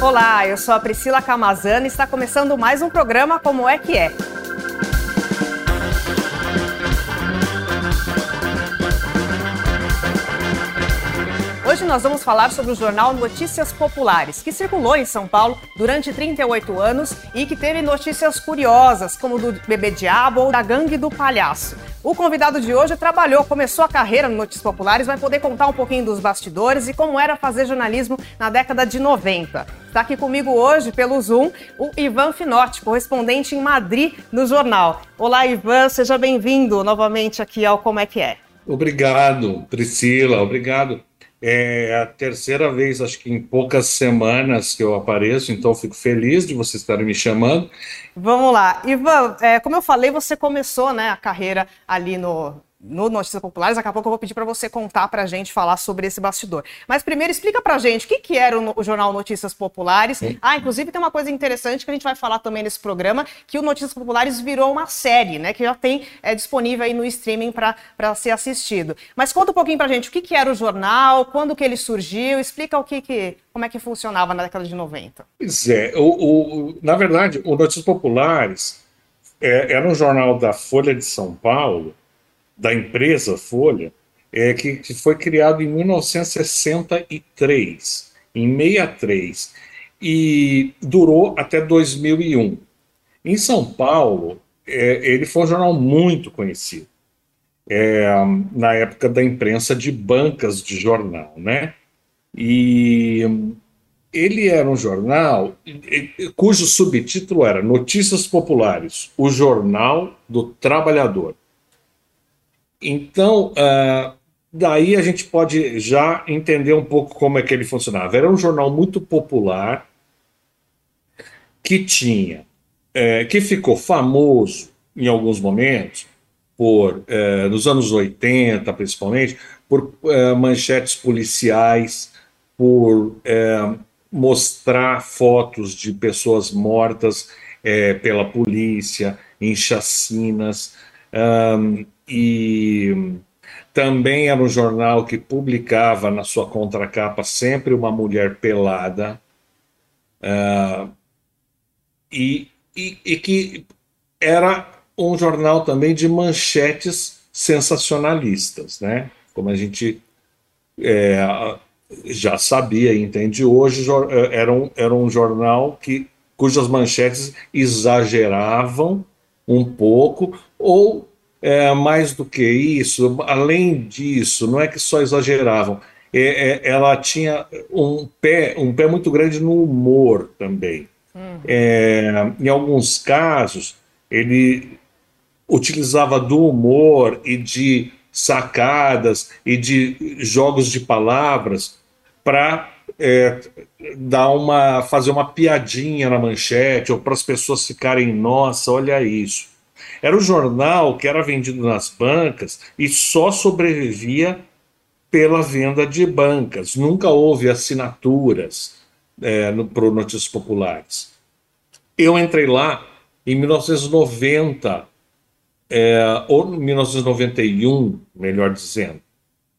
Olá, eu sou a Priscila Camazana e está começando mais um programa Como é que é. Nós vamos falar sobre o jornal Notícias Populares, que circulou em São Paulo durante 38 anos e que teve notícias curiosas, como do bebê diabo ou da gangue do palhaço. O convidado de hoje trabalhou, começou a carreira no Notícias Populares, vai poder contar um pouquinho dos bastidores e como era fazer jornalismo na década de 90. Está aqui comigo hoje, pelo Zoom, o Ivan Finotti, correspondente em Madrid no jornal. Olá, Ivan, seja bem-vindo novamente aqui ao Como é que é. Obrigado, Priscila, obrigado é a terceira vez, acho que em poucas semanas que eu apareço, então fico feliz de vocês estarem me chamando. Vamos lá. Ivan, é, como eu falei, você começou né, a carreira ali no, no Notícias Populares. Daqui a pouco eu vou pedir para você contar para a gente, falar sobre esse bastidor. Mas primeiro, explica para a gente o que, que era o, o, jornal Notícias Populares. Ah, inclusive tem uma coisa interessante que a gente vai falar também nesse programa, que o Notícias Populares virou uma série, né? Que já tem é, disponível aí no streaming para ser assistido. Mas conta um pouquinho para a gente o que, que era o jornal, quando que ele surgiu, explica o que, que como é que funcionava na década de 90. Pois é, o, o na verdade, o Notícias Populares é, era um jornal da Folha de São Paulo da empresa Folha, é, que, que foi criado em 1963, em 63, e durou até 2001. Em São Paulo, é, ele foi um jornal muito conhecido, é, na época da imprensa de bancas de jornal, né? E ele era um jornal cujo subtítulo era Notícias Populares, o Jornal do Trabalhador. Então, uh, daí a gente pode já entender um pouco como é que ele funcionava. Era um jornal muito popular que tinha, é, que ficou famoso em alguns momentos por, é, nos anos 80 principalmente, por é, manchetes policiais, por mostrar fotos de pessoas mortas pela polícia em chacinas. E também era um jornal que publicava na sua contracapa sempre uma mulher pelada uh, e, e, e, que era um jornal também de manchetes sensacionalistas, né? Como a gente é, já sabia e entende hoje, era um, era um jornal que, cujas manchetes exageravam um pouco ou é, mais do que isso, além disso, não é que só exageravam, é, é, ela tinha um pé, um pé muito grande no humor também. Hum. É, em alguns casos, ele utilizava do humor e de sacadas e de jogos de palavras para é, dar uma fazer uma piadinha na manchete ou para as pessoas ficarem nossa olha isso era o jornal que era vendido nas bancas e só sobrevivia pela venda de bancas. Nunca houve assinaturas é, para Notícias Populares. Eu entrei lá em 1990, é, ou 1991, melhor dizendo.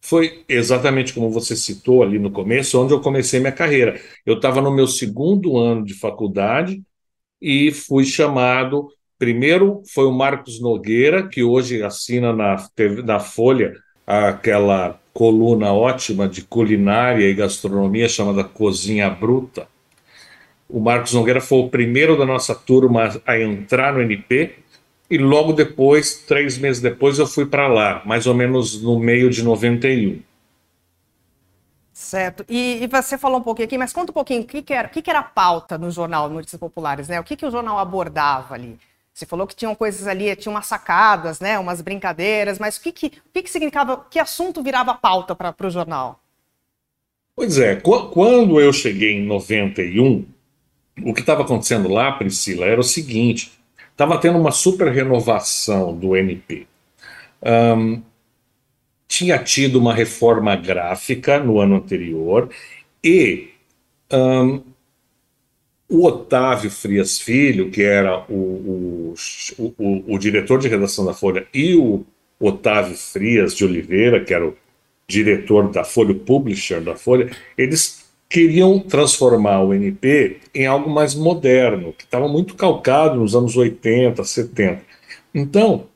Foi exatamente como você citou ali no começo, onde eu comecei minha carreira. Eu estava no meu segundo ano de faculdade e fui chamado Primeiro foi o Marcos Nogueira, que hoje assina na, TV, na Folha aquela coluna ótima de culinária e gastronomia chamada Cozinha Bruta. O Marcos Nogueira foi o primeiro da nossa turma a entrar no NP e logo depois, três meses depois, eu fui para lá, mais ou menos no meio de 91. Certo. E, e, você falou um pouquinho aqui, mas conta um pouquinho o que, que, era, o que, que era a pauta no jornal Notícias Populares, né? O que, que o jornal abordava ali? Você falou que tinham coisas ali, tinha umas sacadas, né, umas brincadeiras, mas o que, que, o que, que significava, que assunto virava pauta para o jornal? Pois é, quando eu cheguei em 91, o que estava acontecendo lá, Priscila, era o seguinte: estava tendo uma super renovação do NP. Um, tinha tido uma reforma gráfica no ano anterior e um, o Otávio Frias Filho, que era o, o, o, o, diretor de redação da Folha, e o Otávio Frias de Oliveira, que era o diretor da Folha, o publisher da Folha, eles queriam transformar o NP em algo mais moderno, que estava muito calcado nos anos 80, 70. Então,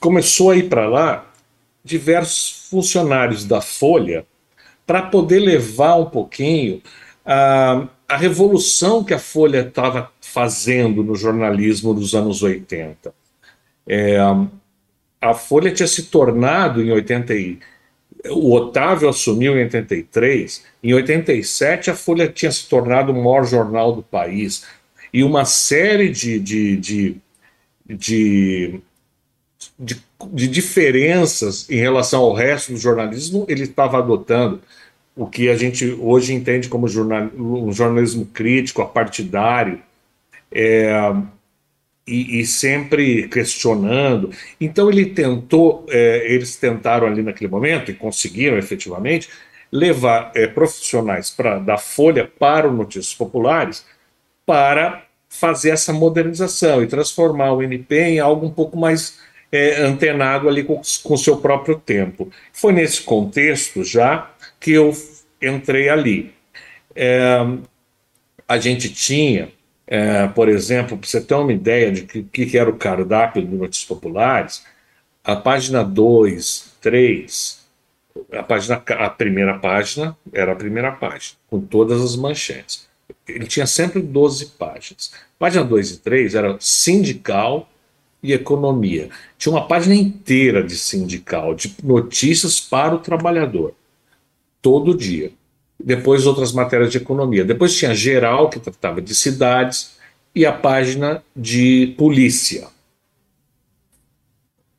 começou a ir para lá diversos funcionários da Folha para poder levar um pouquinho a, a revolução que a Folha estava fazendo no jornalismo dos anos 80. É, a Folha tinha se tornado em 80 e, o Otávio assumiu em 83, em 87 a Folha tinha se tornado o maior jornal do país e uma série de, de, de, de, de, de diferenças em relação ao resto do jornalismo ele estava adotando o que a gente hoje entende como jornal, um jornalismo crítico, apartidário, é, e, e, sempre questionando. Então ele tentou, é, eles tentaram ali naquele momento, e conseguiram efetivamente, levar é, profissionais da Folha para o Notícias Populares para fazer essa modernização e transformar o NP em algo um pouco mais é, antenado ali com o seu próprio tempo. Foi nesse contexto já que eu entrei ali. É, a gente tinha é, por exemplo, para você ter uma ideia de que, que era o cardápio do Notícias Populares, a página 2, 3, a, página, a primeira página era a primeira página, com todas as manchetes. Ele tinha sempre 12 páginas. Página 2 e 3 era sindical e economia. Tinha uma página inteira de sindical, de notícias para o trabalhador, todo dia depois outras matérias de economia. Depois tinha geral, que tratava de cidades, e a página de polícia.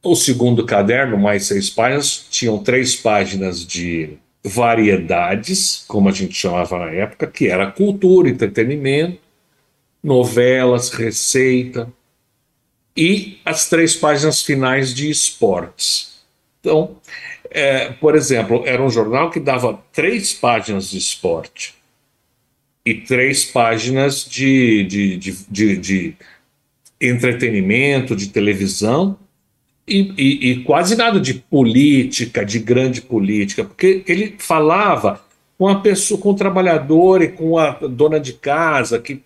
O segundo caderno, mais seis páginas, tinham três páginas de variedades, como a gente chamava na época, que era cultura, entretenimento, novelas, receita, e as três páginas finais de esportes. Então, é, por exemplo, era um jornal que dava três páginas de esporte e três páginas de, de, de, de, entretenimento, de televisão, e, e, e, quase nada de política, de grande política, porque ele falava com a pessoa, com o trabalhador e com a dona de casa que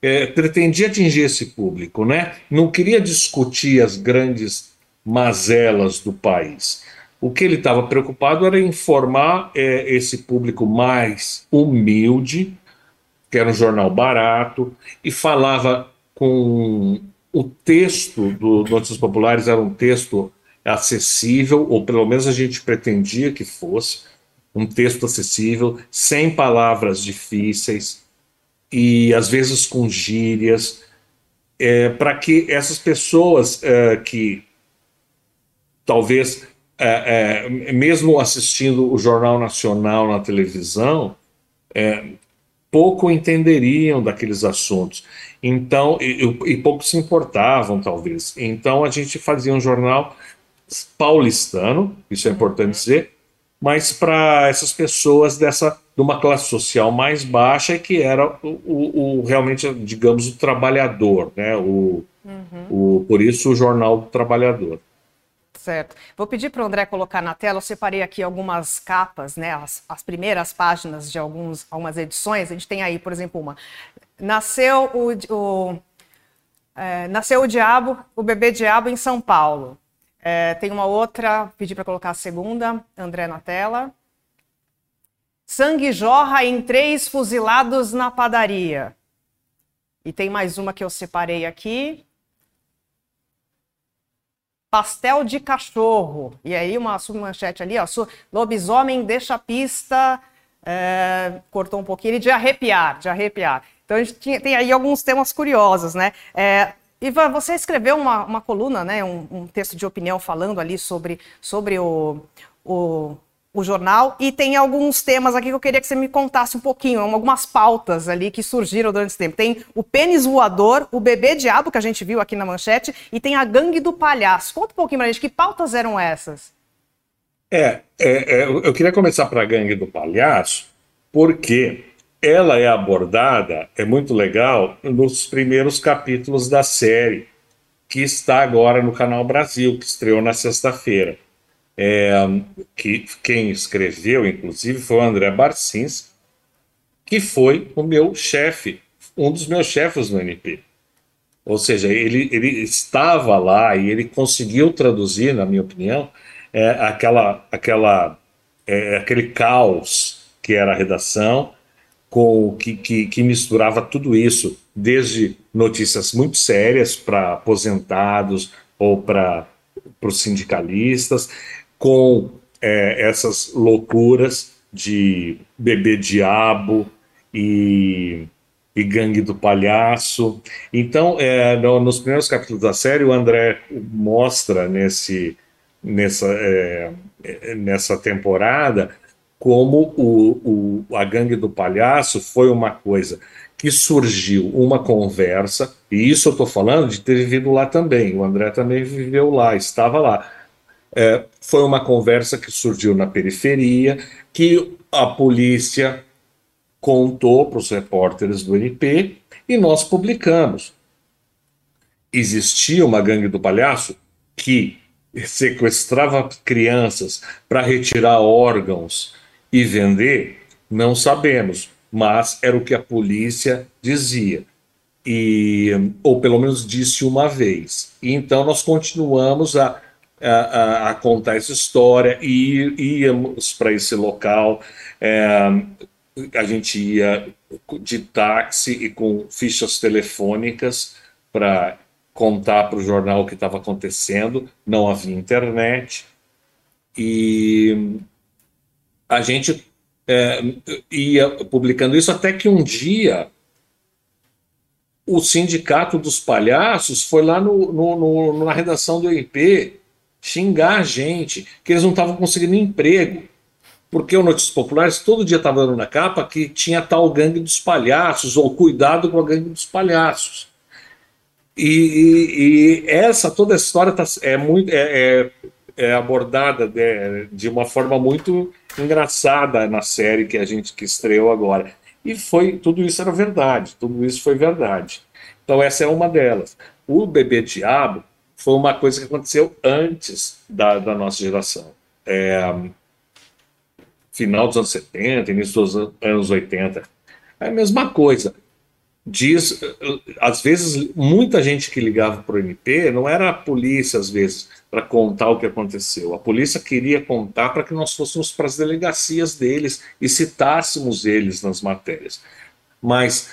é, pretendia atingir esse público, né? Não queria discutir as grandes mazelas do país. O que ele estava preocupado era informar é, esse público mais humilde, que era um jornal barato, e falava com o texto do Notícias Populares era um texto acessível, ou pelo menos a gente pretendia que fosse um texto acessível, sem palavras difíceis e às vezes com gírias, é, para que essas pessoas é, que talvez é, é, mesmo assistindo o Jornal Nacional na televisão, é, pouco entenderiam daqueles assuntos. Então, e, e, pouco se importavam, talvez. Então, a gente fazia um jornal paulistano, isso é importante uhum. dizer, mas para essas pessoas dessa de uma classe social mais baixa que era o, o, o realmente, digamos, o trabalhador, né? O, uhum. o, por isso o jornal do trabalhador. Certo. Vou pedir para o André colocar na tela. Eu separei aqui algumas capas, né? As, as, primeiras páginas de alguns, algumas edições. A gente tem aí, por exemplo, uma. Nasceu o, o é, nasceu o diabo, o bebê diabo em São Paulo. É, tem uma outra, pedi para colocar a segunda, André na tela. Sangue jorra em três fuzilados na padaria. E tem mais uma que eu separei aqui pastel de cachorro. E aí uma submanchete ali, ó, lobisomem deixa a pista, é, cortou um pouquinho, de arrepiar, de arrepiar. Então a gente tinha, tem aí alguns temas curiosos, né? É, Ivan, você escreveu uma, uma coluna, né, um, um, texto de opinião falando ali sobre, sobre o, o o jornal e tem alguns temas aqui que eu queria que você me contasse um pouquinho, algumas pautas ali que surgiram durante esse tempo. Tem o pênis voador, o bebê diabo que a gente viu aqui na manchete e tem a gangue do palhaço. Conta um pouquinho pra gente, que pautas eram essas? É, é, é eu queria começar para a gangue do palhaço porque ela é abordada, é muito legal, nos primeiros capítulos da série que está agora no Canal Brasil, que estreou na sexta-feira é, que quem escreveu, inclusive, foi o André Barcins, que foi o meu chefe, um dos meus chefes no NP. Ou seja, ele, ele estava lá e ele conseguiu traduzir, na minha opinião, é, aquela, aquela, é, aquele caos que era a redação, com que, que, que misturava tudo isso, desde notícias muito sérias para aposentados ou para os sindicalistas, com é, essas loucuras de bebê diabo e e Gangue do Palhaço. Então, é, no, nos primeiros capítulos da série, o André mostra nesse, nessa, é, nessa temporada como o, o, a Gangue do Palhaço foi uma coisa que surgiu, uma conversa, e isso eu estou falando de ter vivido lá também, o André também viveu lá, estava lá. É, foi uma conversa que surgiu na periferia, que a polícia contou para os repórteres do NP e nós publicamos. Existia uma gangue do palhaço que sequestrava crianças para retirar órgãos e vender? Não sabemos, mas era o que a polícia dizia. E, ou pelo menos disse uma vez. E então nós continuamos a, a, a contar essa história e íamos para esse local. É, a gente ia de táxi e com fichas telefônicas para contar para o jornal o que estava acontecendo, não havia internet, e a gente é, ia publicando isso até que um dia o sindicato dos palhaços foi lá no, no, no, na redação do IP xingar a gente, que eles não estavam conseguindo emprego porque o Notícias Populares todo dia estava dando na capa que tinha tal gangue dos palhaços, ou cuidado com a gangue dos palhaços. E, e, e essa, toda essa história tá, é, muito, é, é, é abordada de, de, uma forma muito engraçada na série que a gente que estreou agora. E foi tudo isso era verdade, tudo isso foi verdade. Então essa é uma delas. O Bebê Diabo foi uma coisa que aconteceu antes da, da nossa geração. É, final dos anos 70, início dos anos 80. É a mesma coisa. Diz, às vezes, muita gente que ligava para o MP não era a polícia, às vezes, para contar o que aconteceu. A polícia queria contar para que nós fôssemos para as delegacias deles e citássemos eles nas matérias. Mas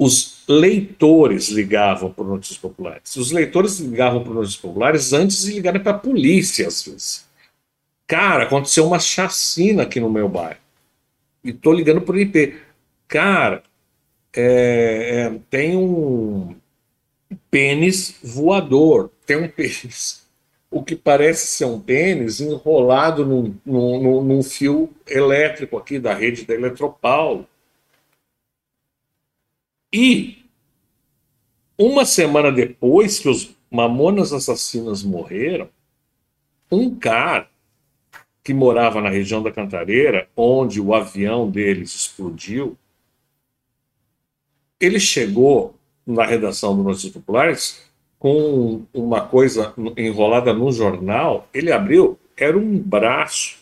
os leitores ligavam para Notícias Populares. Os leitores ligavam para Notícias Populares antes de ligarem para a polícia, às vezes. Cara, aconteceu uma chacina aqui no meu bairro. E tô ligando pro IP. Cara, é, é, tem um pênis voador. Tem um pênis. O que parece ser um pênis enrolado num, num, num fio elétrico aqui da rede da Eletropaulo. E uma semana depois que os mamonas assassinas morreram, um cara que morava na região da Cantareira, onde o avião deles explodiu, ele chegou na redação do Notícias Populares com uma coisa enrolada no jornal, ele abriu, era um braço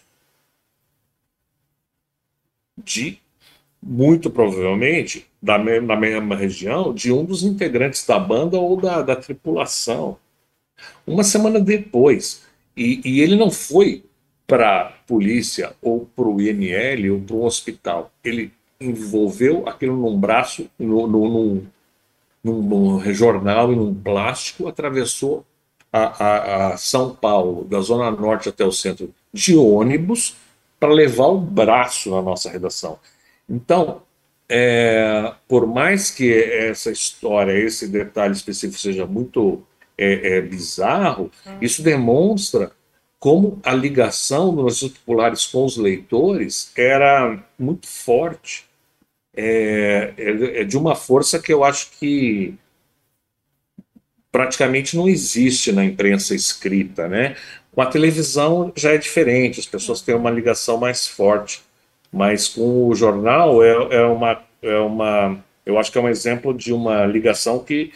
de, muito provavelmente, da mesma, região, de um dos integrantes da banda ou da, da tripulação. Uma semana depois. E, e ele não foi para a polícia ou para o INL ou para um hospital. Ele envolveu aquilo num braço, no, no, num, num, num jornal e num plástico, atravessou a, a, a, São Paulo, da Zona Norte até o centro, de ônibus, para levar o braço na nossa redação. Então, é, por mais que essa história, esse detalhe específico seja muito é, é, bizarro, hum. isso demonstra como a ligação dos Notícias Populares com os leitores era muito forte. É, é, é, de uma força que eu acho que praticamente não existe na imprensa escrita, né? Com a televisão já é diferente, as pessoas têm uma ligação mais forte, mas com o jornal é, é uma, é uma, eu acho que é um exemplo de uma ligação que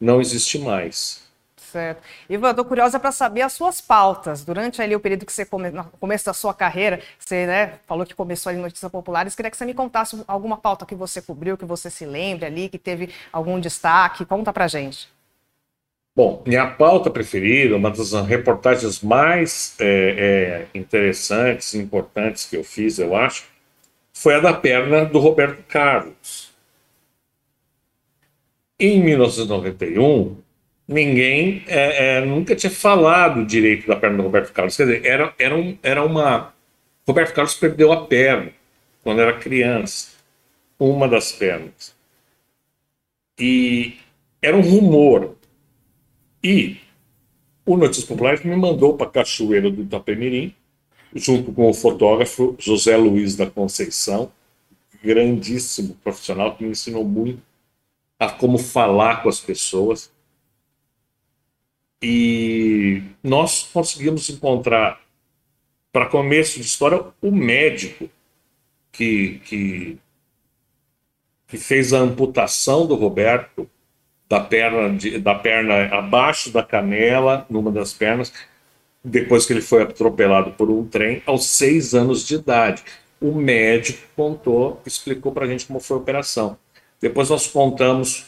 não existe mais. Certo. Ivan, estou curiosa para saber as suas pautas. Durante ali o período que você, come, no começo da sua carreira, você né, falou que começou ali em Notícias Populares, queria que você me contasse alguma pauta que você cobriu, que você se lembre ali, que teve algum destaque. Conta para gente. Bom, minha pauta preferida, uma das reportagens mais é, é, interessantes e importantes que eu fiz, eu acho, foi a da perna do Roberto Carlos. Em 1991, ninguém é, é, nunca tinha falado direito da perna do Roberto Carlos. Quer dizer, era, era, um, era uma. Roberto Carlos perdeu a perna quando era criança, uma das pernas. E era um rumor. E o Notícias Populares me mandou para Cachoeira do Itapemirim, junto com o fotógrafo José Luiz da Conceição, grandíssimo profissional que me ensinou muito a como falar com as pessoas. E nós conseguimos encontrar, para começo de história, o médico que, que, que fez a amputação do Roberto da perna, de, da perna abaixo da canela, numa das pernas, depois que ele foi atropelado por um trem, aos seis anos de idade. O médico contou, explicou para a gente como foi a operação. Depois nós contamos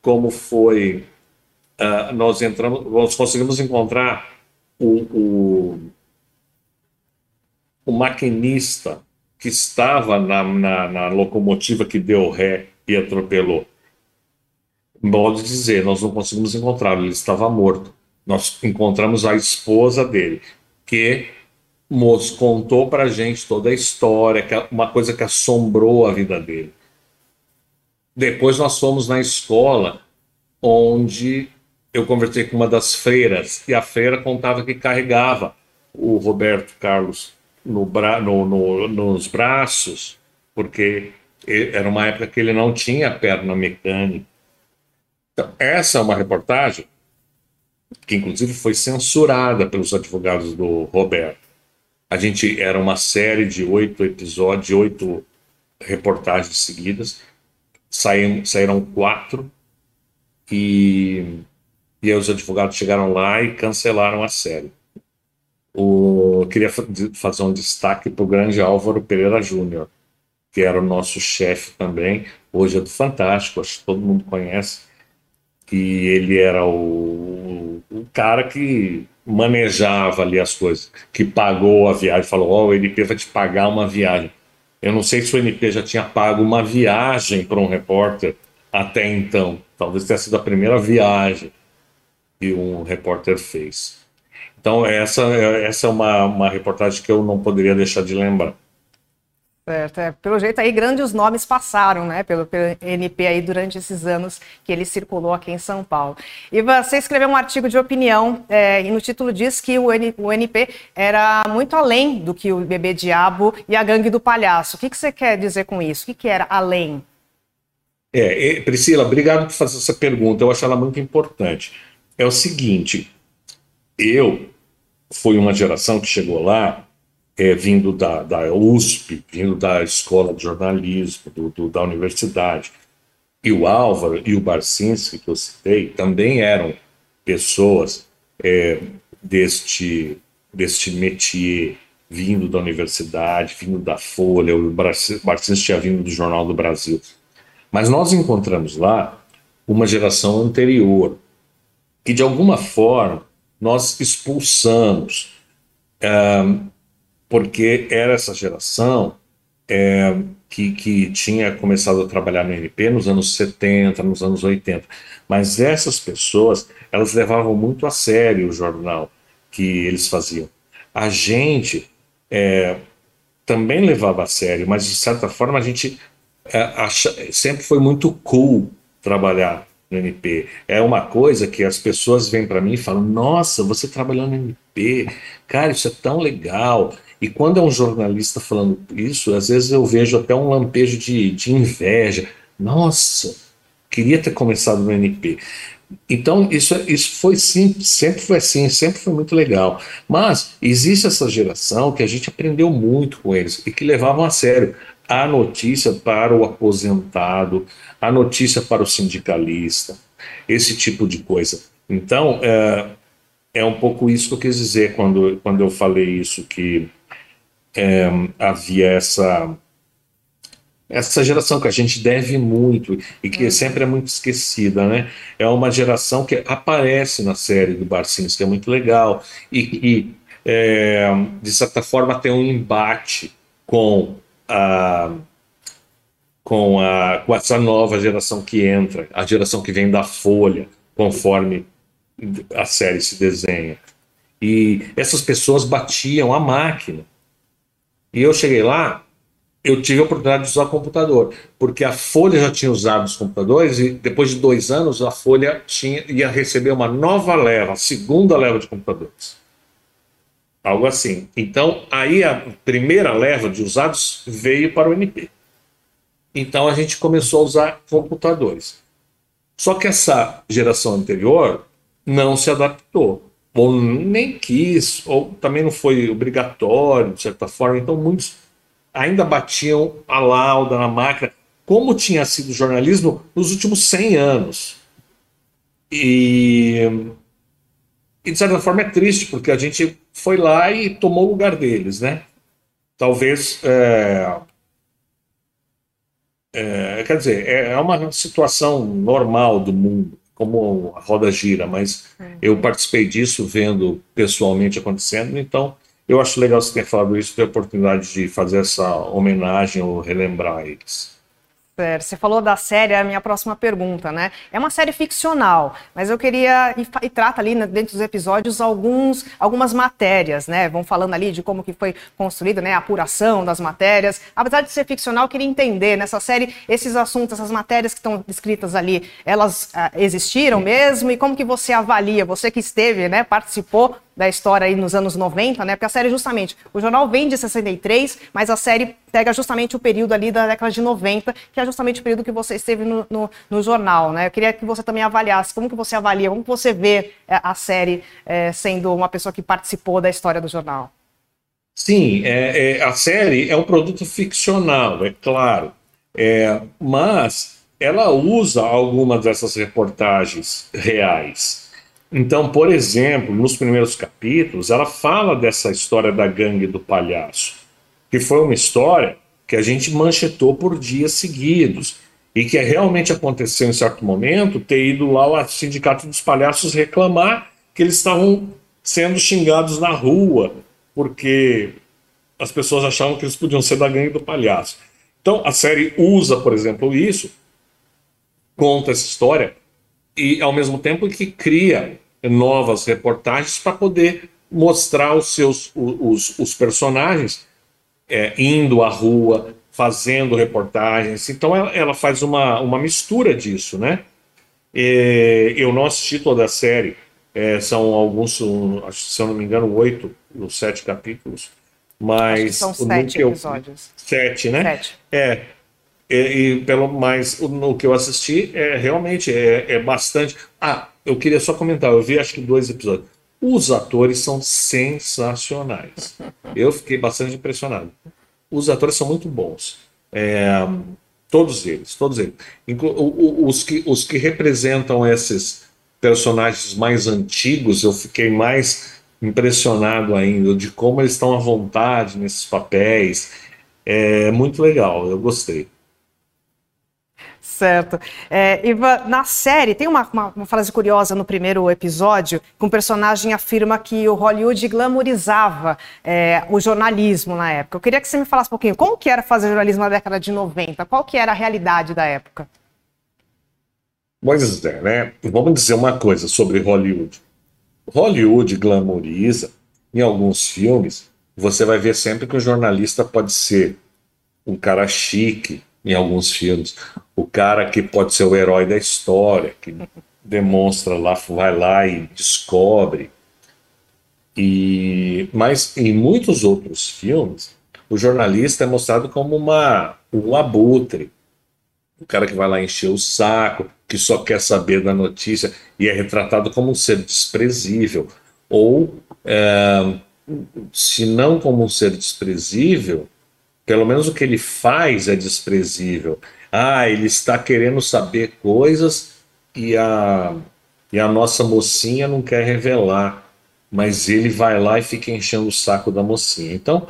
como foi uh, nós entramos, nós conseguimos encontrar o, o, o maquinista que estava na, na, na, locomotiva que deu ré e atropelou. Modo de dizer, nós não conseguimos encontrá-lo, ele estava morto. Nós encontramos a esposa dele, que nos contou para gente toda a história, é uma coisa que assombrou a vida dele. Depois nós fomos na escola onde eu conversei com uma das freiras e a freira contava que carregava o Roberto Carlos no bra no, no, nos braços, porque era uma época que ele não tinha perna mecânica. Então, essa é uma reportagem que, inclusive, foi censurada pelos advogados do Roberto. A gente era uma série de oito episódios, oito reportagens seguidas, saíram, saíram quatro e e aí os advogados chegaram lá e cancelaram a série. O, queria fazer um destaque para o grande Álvaro Pereira Júnior, que era o nosso chefe também, hoje é do Fantástico, acho que todo mundo conhece, e ele era o, o cara que manejava ali as coisas, que pagou a viagem, falou, ó, oh, o NP vai te pagar uma viagem. Eu não sei se o NP já tinha pago uma viagem para um repórter até então, talvez tenha sido a primeira viagem que um repórter fez. Então, essa, essa é uma, uma reportagem que eu não poderia deixar de lembrar. Certo, é, pelo jeito aí grandes nomes passaram, né, pelo, pelo NP aí durante esses anos que ele circulou aqui em São Paulo. E você escreveu um artigo de opinião é, e no título diz que o, N, o, NP era muito além do que o Bebê Diabo e a Gangue do Palhaço. O que, que você quer dizer com isso? O que, que era além? É, Priscila, obrigado por fazer essa pergunta. Eu acho ela muito importante é o seguinte: eu fui uma geração que chegou lá é, vindo da, da USP, vindo da escola de jornalismo, do, do, da universidade. E o Álvaro e o Barcinski, que eu citei, também eram pessoas é, deste, deste métier, vindo da universidade, vindo da Folha, o Barcinski tinha vindo do Jornal do Brasil. Mas nós encontramos lá uma geração anterior, que de alguma forma nós expulsamos, porque era essa geração é, que, que tinha começado a trabalhar no NP nos anos 70, nos anos 80. Mas essas pessoas, elas levavam muito a sério o jornal que eles faziam. A gente é, também levava a sério, mas de certa forma a gente é, acha, sempre foi muito cool trabalhar no NP. É uma coisa que as pessoas vêm para mim e falam: Nossa, você trabalhou no NP, cara, isso é tão legal. E quando é um jornalista falando isso, às vezes eu vejo até um lampejo de, de inveja. Nossa, queria ter começado no NP. Então, isso, isso foi sim, sempre foi assim, sempre foi muito legal. Mas existe essa geração que a gente aprendeu muito com eles e que levavam a sério a notícia para o aposentado, a notícia para o sindicalista, esse tipo de coisa. Então, é, é um pouco isso que eu quis dizer quando, quando eu falei isso, que é, havia essa essa geração que a gente deve muito e que uhum. sempre é muito esquecida, né? É uma geração que aparece na série do Barcinhos, que é muito legal e que, é, de certa forma, tem um embate com a, com, a, com essa nova geração que entra, a geração que vem da Folha, conforme a série se desenha. E essas pessoas batiam a máquina. E eu cheguei lá, eu tive a oportunidade de usar computador, porque a Folha já tinha usado os computadores e depois de dois anos a Folha tinha, ia receber uma nova leva, segunda leva de computadores. Algo assim. Então, aí a primeira leva de usados veio para o MP. Então a gente começou a usar computadores. Só que essa geração anterior não se adaptou, ou nem quis, ou também não foi obrigatório, de certa forma. Então muitos ainda batiam a lauda na máquina, como tinha sido o jornalismo nos últimos 100 anos. E, e, de certa forma é triste, porque a gente foi lá e tomou o lugar deles, né? Talvez. É, é, quer dizer, é, é uma situação normal do mundo, como a roda gira, mas uhum. eu participei disso vendo pessoalmente acontecendo, então eu acho legal você ter falado isso, ter a oportunidade de fazer essa homenagem ou relembrar eles. Você falou da série, é a minha próxima pergunta, né? É uma série ficcional, mas eu queria e, e trata ali né, dentro dos episódios alguns, algumas matérias, né? Vão falando ali de como que foi construída, né? A apuração das matérias. Apesar de ser ficcional, eu queria entender nessa série esses assuntos, essas matérias que estão descritas ali, elas ah, existiram mesmo e como que você avalia? Você que esteve, né? Participou da história aí nos anos 90, né? Porque a série justamente, o jornal vem de 63, mas a série pega justamente o período ali da década de 90, que é justamente o período que você esteve no, no, no jornal, né? Eu queria que você também avaliasse como que você avalia, como que você vê é, a série é, sendo uma pessoa que participou da história do jornal. Sim, é, é, a série é um produto ficcional, é claro, é, mas ela usa algumas dessas reportagens reais. Então, por exemplo, nos primeiros capítulos, ela fala dessa história da gangue do palhaço, que foi uma história que a gente manchetou por dias seguidos e que realmente aconteceu em certo momento ter ido lá ao Sindicato dos Palhaços reclamar que eles estavam sendo xingados na rua porque as pessoas achavam que eles podiam ser da gangue do palhaço. Então, a série usa, por exemplo, isso, conta essa história e, ao mesmo tempo, que cria novas reportagens para poder mostrar os seus os, os personagens é, indo à rua, fazendo reportagens. Então ela, ela, faz uma, uma mistura disso, né? E, eu não assisti toda a série, é, são alguns, se eu não me engano, oito ou sete capítulos. Mas são sete episódios. Sete, né? Sete. É. E, e, pelo mais no que eu assisti é realmente é, é bastante. Ah, eu queria só comentar, eu vi acho que dois episódios. Os atores são sensacionais. Eu fiquei bastante impressionado. Os atores são muito bons. É, todos eles, todos eles. Os que, os que representam esses personagens mais antigos, eu fiquei mais impressionado ainda de como eles estão à vontade nesses papéis. É muito legal, eu gostei. Certo. É, Iva, na série, tem uma, uma, uma, frase curiosa no primeiro episódio, que um personagem afirma que o Hollywood glamorizava é, o jornalismo na época. Eu queria que você me falasse um pouquinho, como que era fazer jornalismo na década de 90? Qual que era a realidade da época? Pois é, né? Vamos dizer uma coisa sobre Hollywood. Hollywood glamoriza, em alguns filmes, você vai ver sempre que o jornalista pode ser um cara chique, em alguns filmes. O cara que pode ser o herói da história, que demonstra lá, vai lá e descobre. E mas em muitos outros filmes, o jornalista é mostrado como uma um abutre, o cara que vai lá encher o saco, que só quer saber da notícia e é retratado como um ser desprezível ou é, se não como um ser desprezível, pelo menos o que ele faz é desprezível. Ah, ele está querendo saber coisas e a, e a nossa mocinha não quer revelar, mas ele vai lá e fica enchendo o saco da mocinha. Então,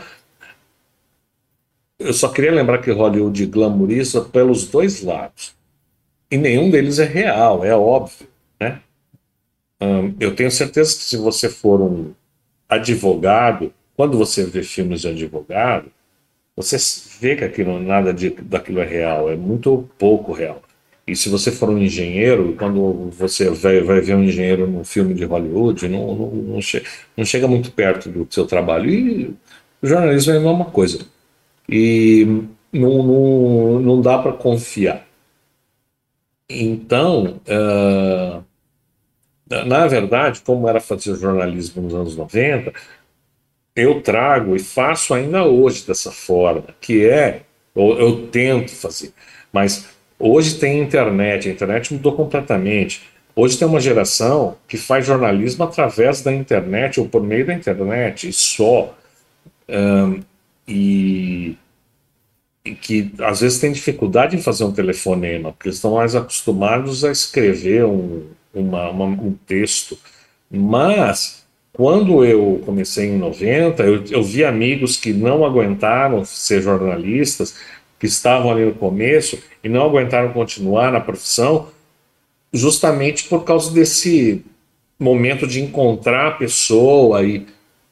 eu só queria lembrar que Hollywood glamoriza pelos dois lados. E nenhum deles é real, é óbvio. Né? Hum, eu tenho certeza que se você for um advogado, quando você vê filmes de advogado, você vê que aquilo, nada de, daquilo é real, é muito pouco real. E se você for um engenheiro, quando você vai, vai ver um engenheiro num filme de Hollywood, não, não, não, che não chega muito perto do seu trabalho. E o jornalismo é a mesma coisa. E não, não, não dá para confiar. Então, uh, na verdade, como era fazer jornalismo nos anos 90, eu trago e faço ainda hoje dessa forma, que é, eu, eu tento fazer, mas hoje tem internet, a internet mudou completamente. Hoje tem uma geração que faz jornalismo através da internet ou por meio da internet e só. Um, e, e, que às vezes tem dificuldade em fazer um telefonema, porque estão mais acostumados a escrever um, uma, uma, um texto. Mas, quando eu comecei em 90, eu, eu vi amigos que não aguentaram ser jornalistas, que estavam ali no começo e não aguentaram continuar na profissão, justamente por causa desse momento de encontrar a pessoa e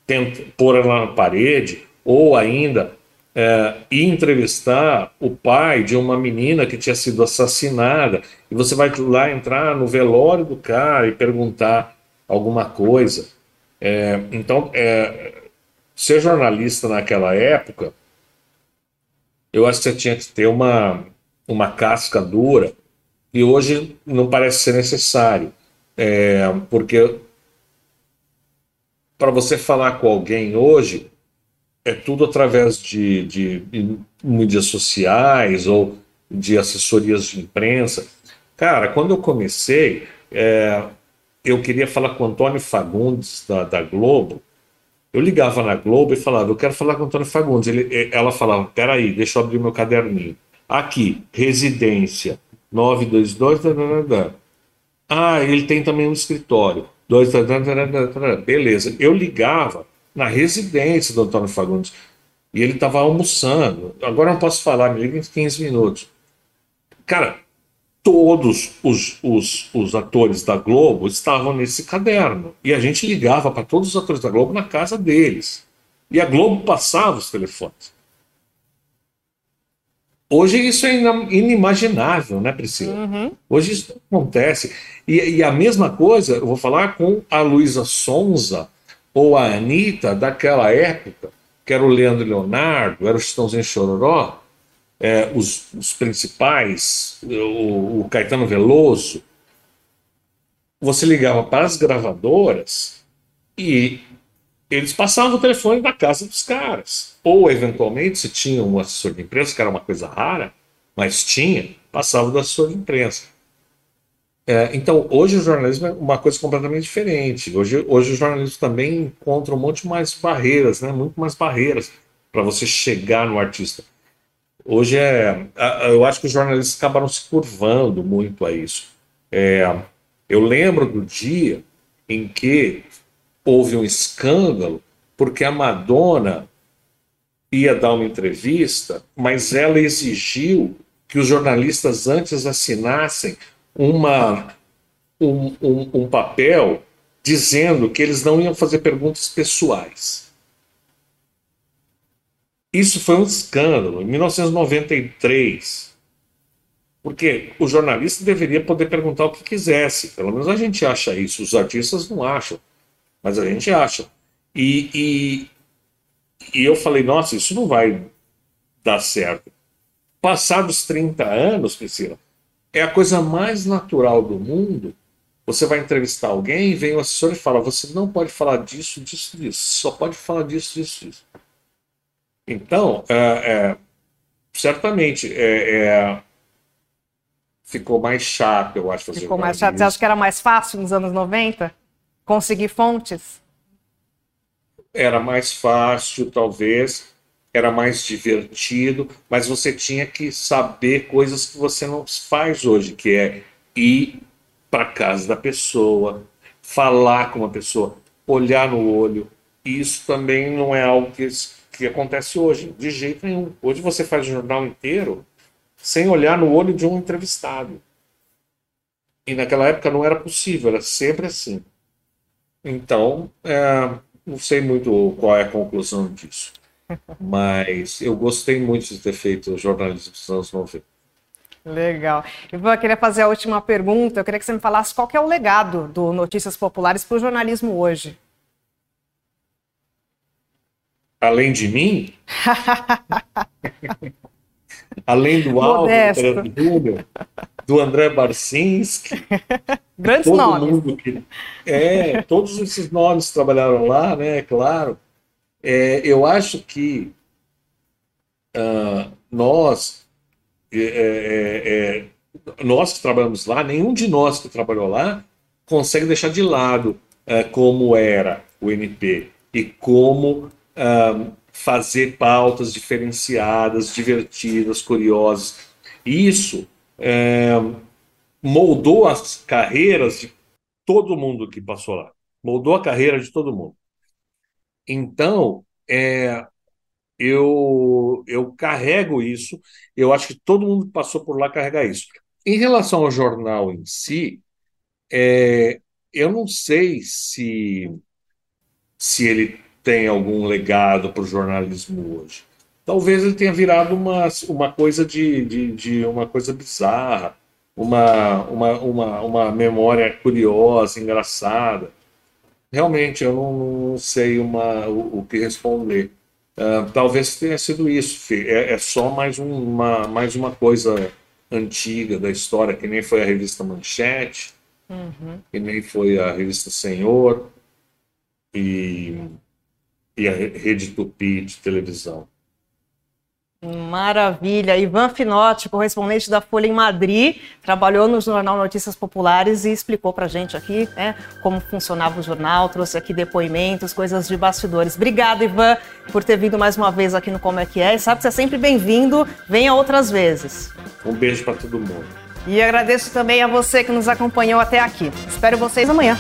tentar pôr ela na parede, ou ainda é, ir entrevistar o pai de uma menina que tinha sido assassinada, e você vai lá entrar no velório do cara e perguntar alguma coisa. É, então, é, ser jornalista naquela época, eu acho que você tinha que ter uma, uma casca dura, e hoje não parece ser necessário, é, porque para você falar com alguém hoje, é tudo através de, de, de mídias sociais ou de assessorias de imprensa. Cara, quando eu comecei, é, eu queria falar com o Antônio Fagundes, da, da, Globo. Eu ligava na Globo e falava, eu quero falar com o Antônio Fagundes. Ele, ela falava, peraí, deixa eu abrir meu caderninho. Aqui, residência, 922, da, Ah, ele tem também um escritório. Dois, beleza. Eu ligava na residência do Antônio Fagundes. E ele estava almoçando. Agora não posso falar, me liga em 15 minutos. Cara, todos os, os, os atores da Globo estavam nesse caderno. E a gente ligava para todos os atores da Globo na casa deles. E a Globo passava os telefones. Hoje isso é inimaginável, né, Priscila? Uhum. Hoje isso acontece. E, e, a mesma coisa, eu vou falar com a Luísa Sonza, ou a Anitta daquela época, que era o Leandro Leonardo, era o Chitãozinho Chororó, é, os, os, principais, o, o Caetano Veloso, você ligava para as gravadoras e eles passavam o telefone da casa dos caras. Ou, eventualmente, se tinha um assessor de imprensa, que era uma coisa rara, mas tinha, passava do assessor de imprensa. É, então, hoje o jornalismo é uma coisa completamente diferente. Hoje, hoje o jornalismo também encontra um monte mais barreiras, né? muito mais barreiras para você chegar no artista. Hoje é. Eu acho que os jornalistas acabaram se curvando muito a isso. É, eu lembro do dia em que houve um escândalo porque a Madonna ia dar uma entrevista, mas ela exigiu que os jornalistas antes assinassem uma, um, um, um papel dizendo que eles não iam fazer perguntas pessoais. Isso foi um escândalo em 1993. Porque o jornalista deveria poder perguntar o que quisesse. Pelo menos a gente acha isso. Os artistas não acham. Mas a gente acha. E, e, e eu falei, nossa, isso não vai dar certo. Passados 30 anos, Priscila, é a coisa mais natural do mundo. Você vai entrevistar alguém, vem o assessor e fala: você não pode falar disso, disso, disso, só pode falar disso, disso, disso. Então, é, é, certamente, é, é ficou mais chato, eu acho. Ficou mais chato. Você acha que era mais fácil nos anos 90 conseguir fontes? Era mais fácil, talvez era mais divertido, mas você tinha que saber coisas que você não faz hoje, que é ir para casa da pessoa, falar com uma pessoa, olhar no olho. Isso também não é algo que, que acontece hoje, de jeito nenhum. Hoje você faz o jornal inteiro sem olhar no olho de um entrevistado. E naquela época não era possível, era sempre assim. Então, é, não sei muito qual é a conclusão disso. Mas eu gostei muito de ter feito jornalismo dos anos 90. Legal. Eu queria fazer a última pergunta. Eu queria que você me falasse qual é o legado do Notícias Populares para o jornalismo hoje. Além de mim? Além do Álvaro, do do André Barcinski. Grandes todo nomes. Mundo que, é, todos esses nomes trabalharam lá, né? Claro. É, eu acho que uh, nós, é, é, é, nós que trabalhamos lá, nenhum de nós que trabalhou lá consegue deixar de lado uh, como era o NP e como fazer pautas diferenciadas, divertidas, curiosas. Isso é, moldou as carreiras de todo mundo que passou lá. Moldou a carreira de todo mundo. Então, é, eu, eu carrego isso, eu acho que todo mundo que passou por lá carrega isso. Em relação ao jornal em si, é, eu não sei se, se ele tem algum legado para o jornalismo hoje talvez ele tenha virado uma, uma coisa de, de, de uma coisa bizarra, uma, uma, uma, uma memória curiosa, engraçada. Realmente, eu não, não sei uma, o, o que responder. Uh, talvez tenha sido isso. É, é só mais, um, uma, mais uma coisa antiga da história, que nem foi a revista Manchete, uhum. que nem foi a revista Senhor e, e a Rede Tupi de televisão. Maravilha. Ivan Finotti, correspondente da Folha em Madrid, trabalhou no jornal Notícias Populares e explicou para gente aqui né, como funcionava o jornal, trouxe aqui depoimentos, coisas de bastidores. Obrigada, Ivan, por ter vindo mais uma vez aqui no Como é que é. E sabe que você é sempre bem-vindo, venha outras vezes. Um beijo para todo mundo. E agradeço também a você que nos acompanhou até aqui. Espero vocês amanhã.